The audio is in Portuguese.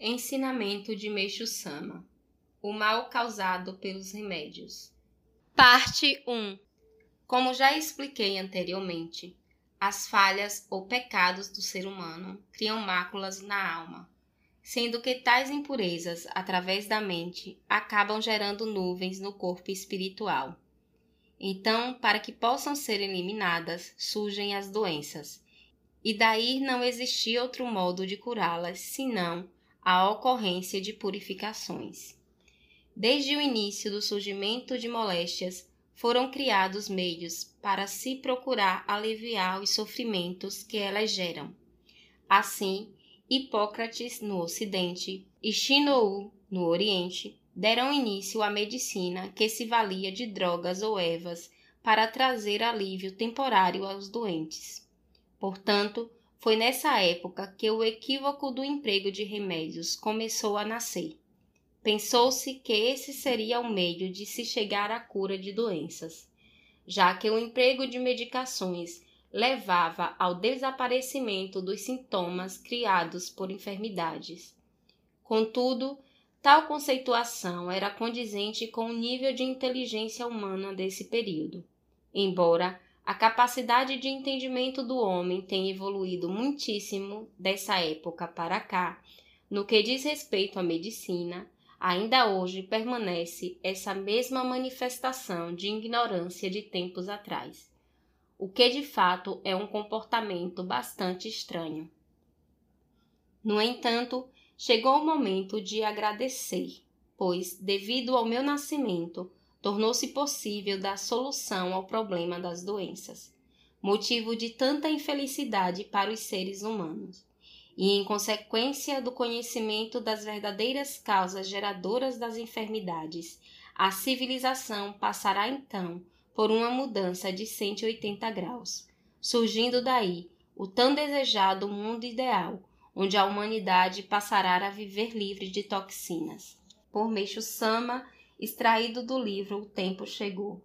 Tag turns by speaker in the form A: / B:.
A: Ensinamento de Meixo Sama O mal causado pelos remédios. Parte 1 Como já expliquei anteriormente, as falhas ou pecados do ser humano criam máculas na alma, sendo que tais impurezas, através da mente, acabam gerando nuvens no corpo espiritual. Então, para que possam ser eliminadas, surgem as doenças, e daí não existia outro modo de curá-las senão a ocorrência de purificações. Desde o início do surgimento de moléstias, foram criados meios para se procurar aliviar os sofrimentos que elas geram. Assim, Hipócrates no Ocidente e Shinou no Oriente deram início à medicina que se valia de drogas ou ervas para trazer alívio temporário aos doentes. Portanto, foi nessa época que o equívoco do emprego de remédios começou a nascer. Pensou-se que esse seria o meio de se chegar à cura de doenças, já que o emprego de medicações levava ao desaparecimento dos sintomas criados por enfermidades. Contudo, tal conceituação era condizente com o nível de inteligência humana desse período, embora a capacidade de entendimento do homem tem evoluído muitíssimo dessa época para cá. No que diz respeito à medicina, ainda hoje permanece essa mesma manifestação de ignorância de tempos atrás, o que de fato é um comportamento bastante estranho. No entanto, chegou o momento de agradecer, pois, devido ao meu nascimento, tornou-se possível dar solução ao problema das doenças, motivo de tanta infelicidade para os seres humanos. E em consequência do conhecimento das verdadeiras causas geradoras das enfermidades, a civilização passará então por uma mudança de 180 graus, surgindo daí o tão desejado mundo ideal, onde a humanidade passará a viver livre de toxinas. Por Meixo Sama, extraído do livro O Tempo Chegou.